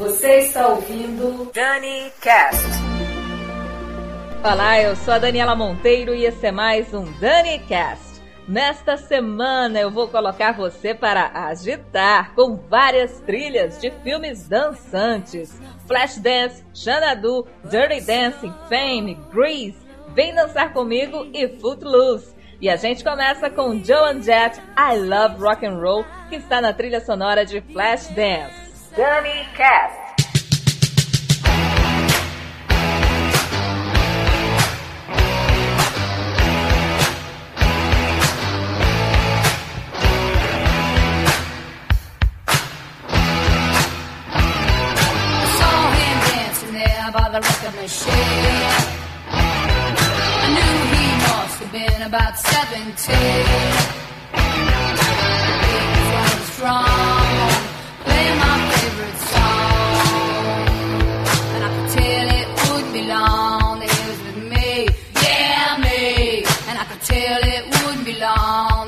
Você está ouvindo Dani Cast. Olá, eu sou a Daniela Monteiro e esse é mais um Dani Cast. Nesta semana eu vou colocar você para agitar com várias trilhas de filmes dançantes: Flashdance, Xanadu, Dirty Dancing, Fame, Grease, Vem Dançar Comigo e Footloose. E a gente começa com Joan Jett, I Love Rock and Roll, que está na trilha sonora de Flashdance. Dummy Cast. By the record machine, I knew he must have been about 17. Strong, play my till it would be long.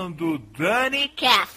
Ouvindo Dani Cast.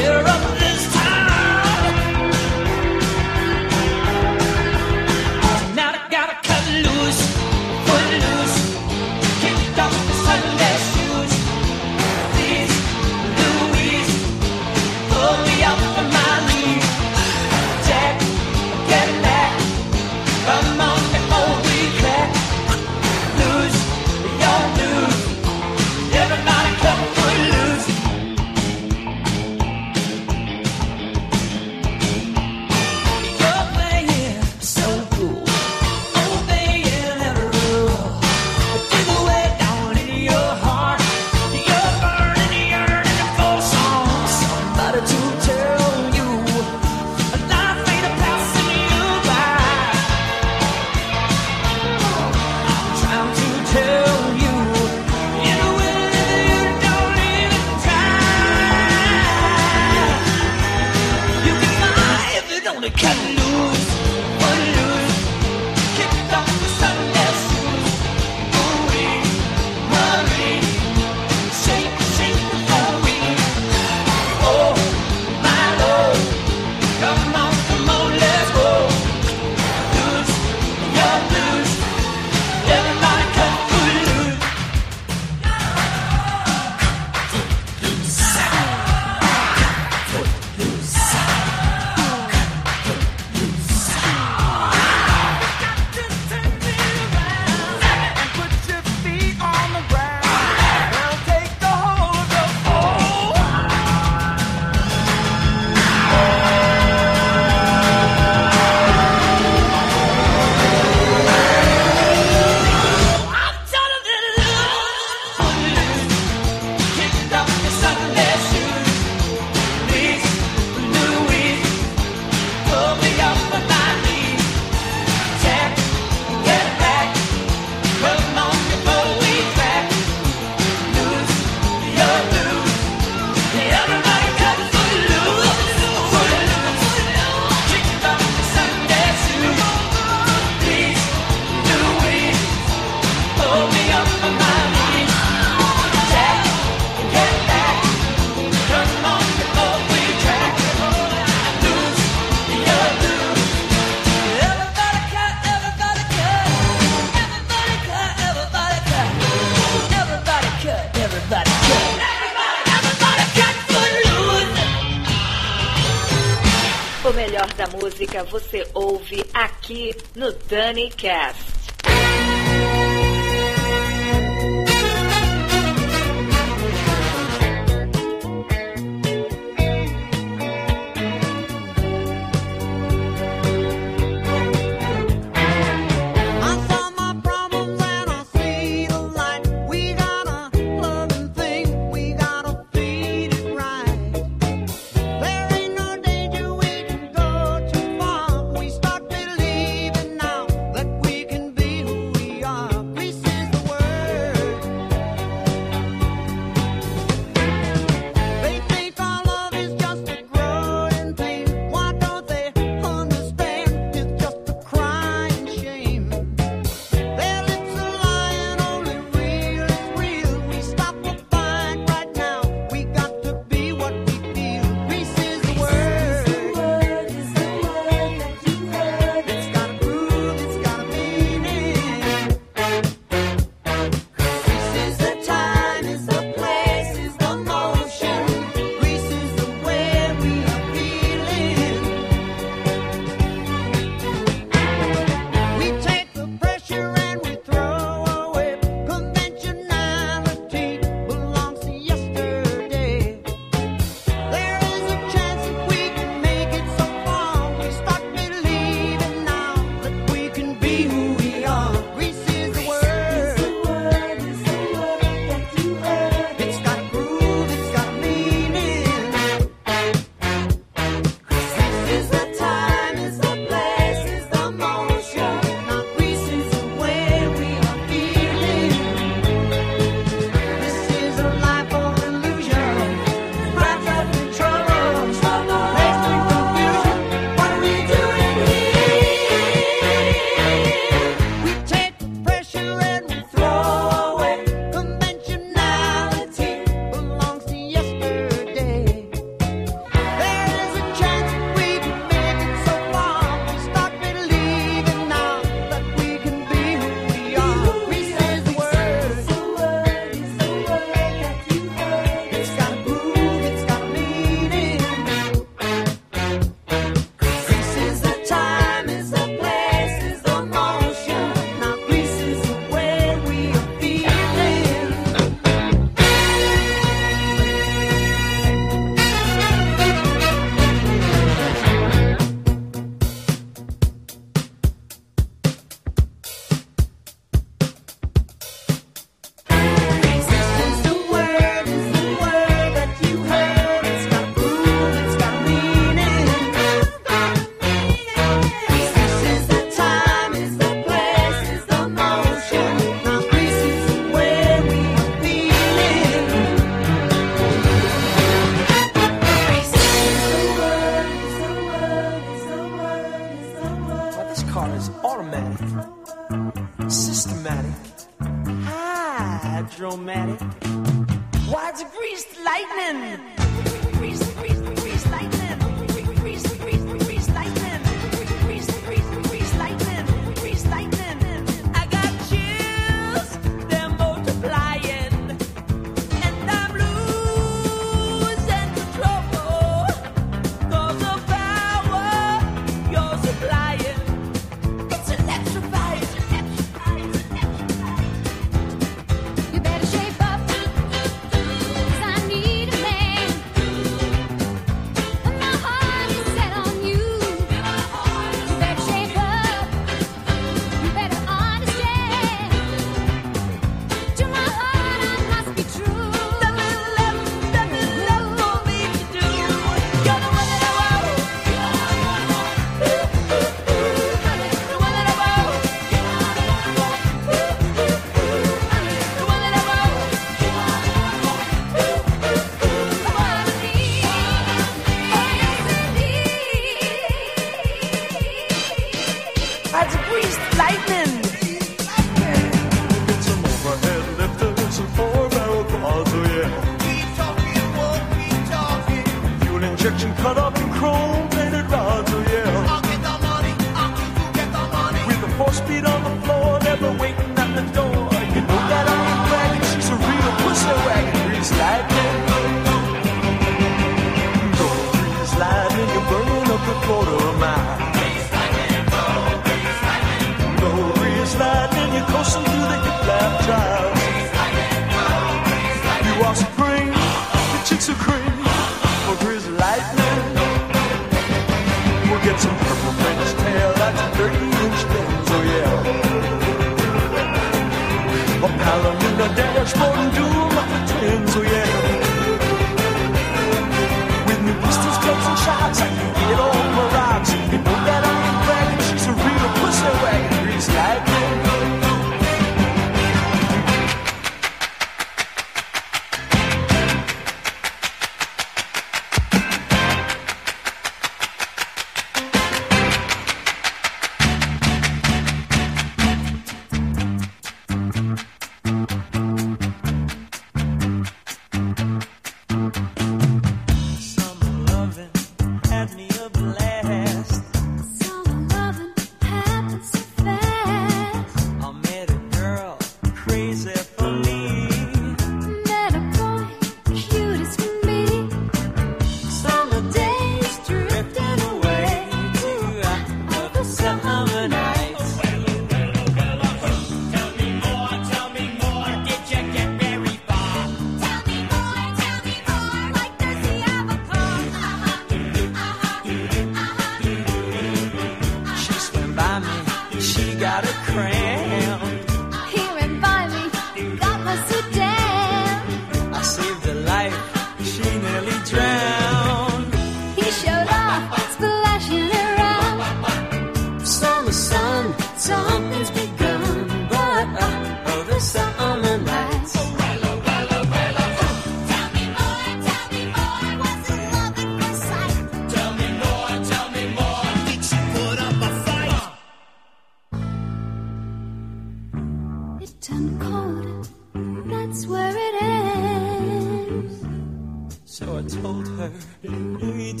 Told her we'd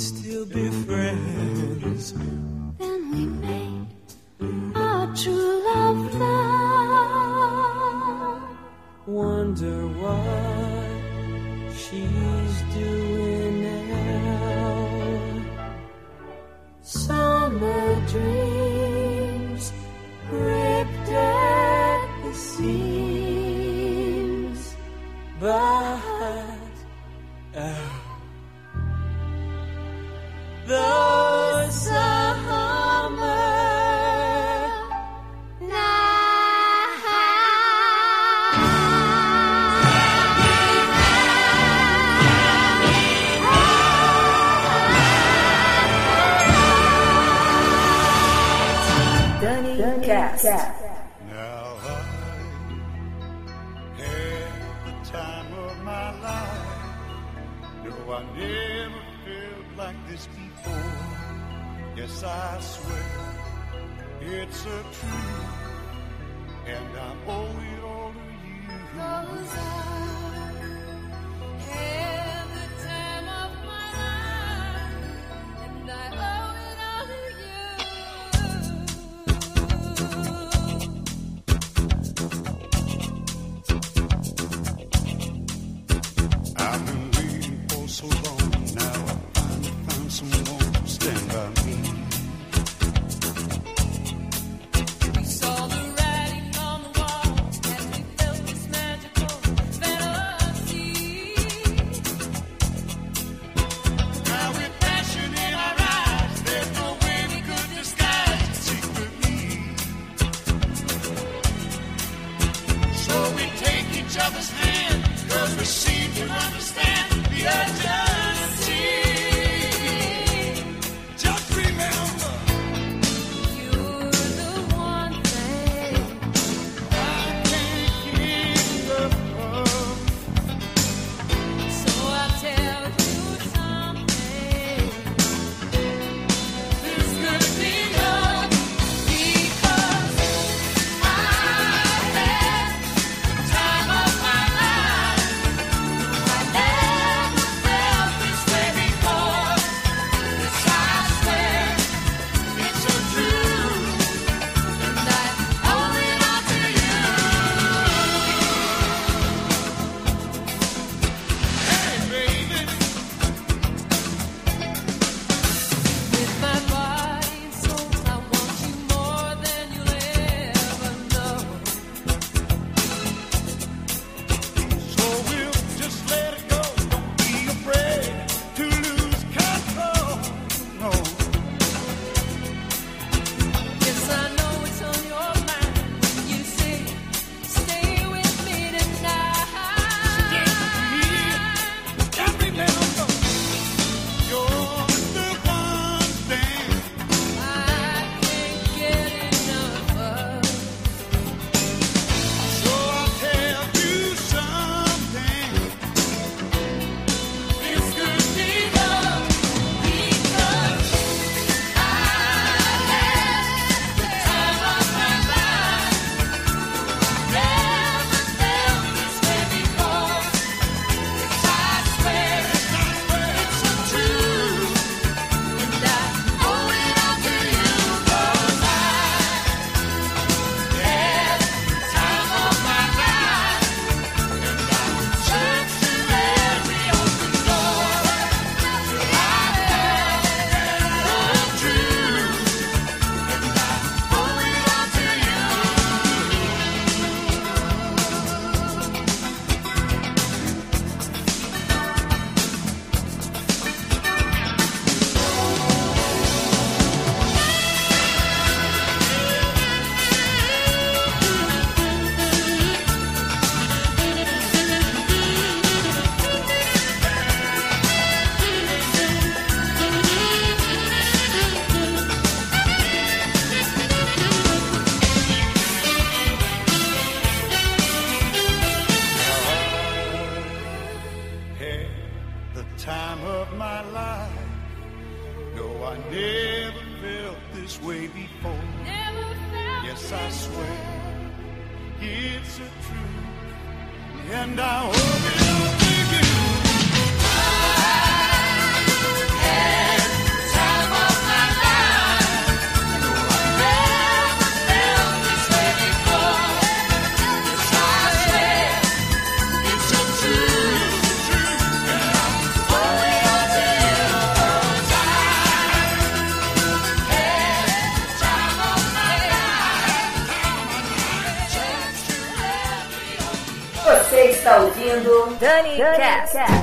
Cast.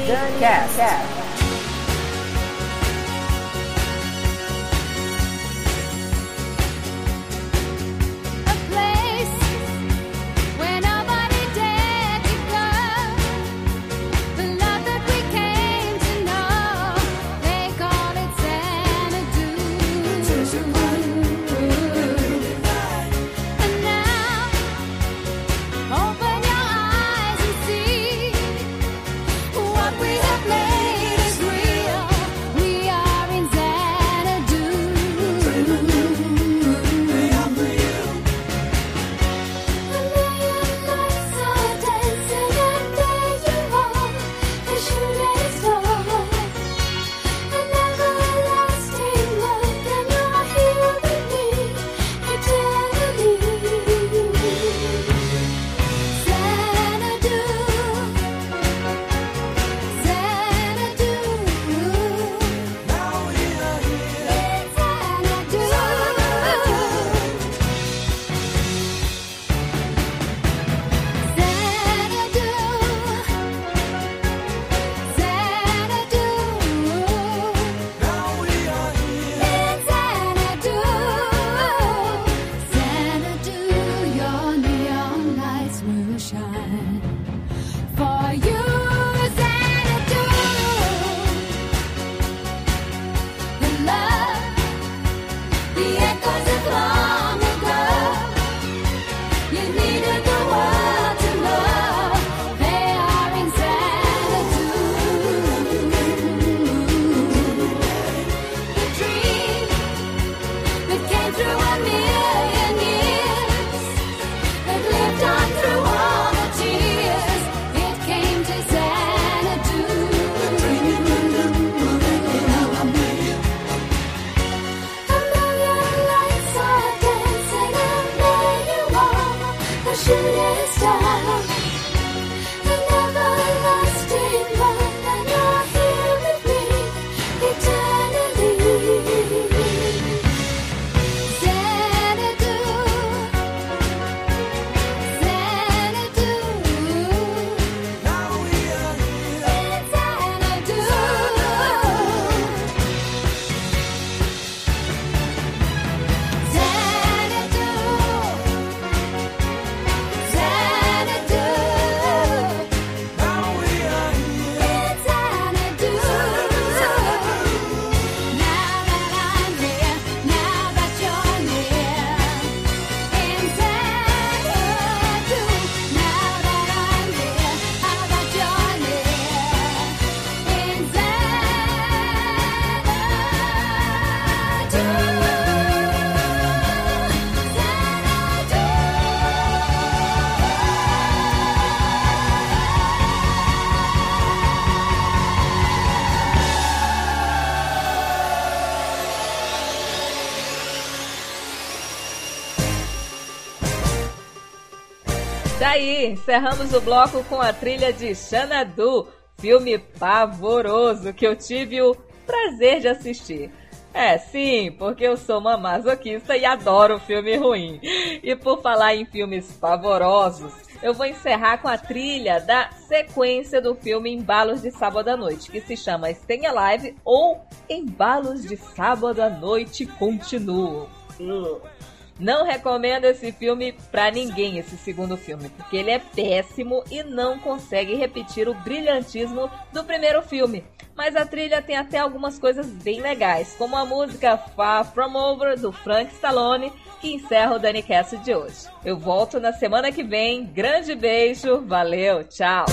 Air. Danny, Cast. A Encerramos o bloco com a trilha de Xanadu, filme pavoroso que eu tive o prazer de assistir. É, sim, porque eu sou uma masoquista e adoro filme ruim. E por falar em filmes pavorosos, eu vou encerrar com a trilha da sequência do filme Embalos de Sábado à Noite, que se chama Stay Alive ou Embalos de Sábado à Noite Continuam. Ugh. Não recomendo esse filme pra ninguém, esse segundo filme, porque ele é péssimo e não consegue repetir o brilhantismo do primeiro filme. Mas a trilha tem até algumas coisas bem legais, como a música Far From Over do Frank Stallone, que encerra o Danny Cast de hoje. Eu volto na semana que vem. Grande beijo, valeu, tchau!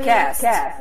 Dani Cast.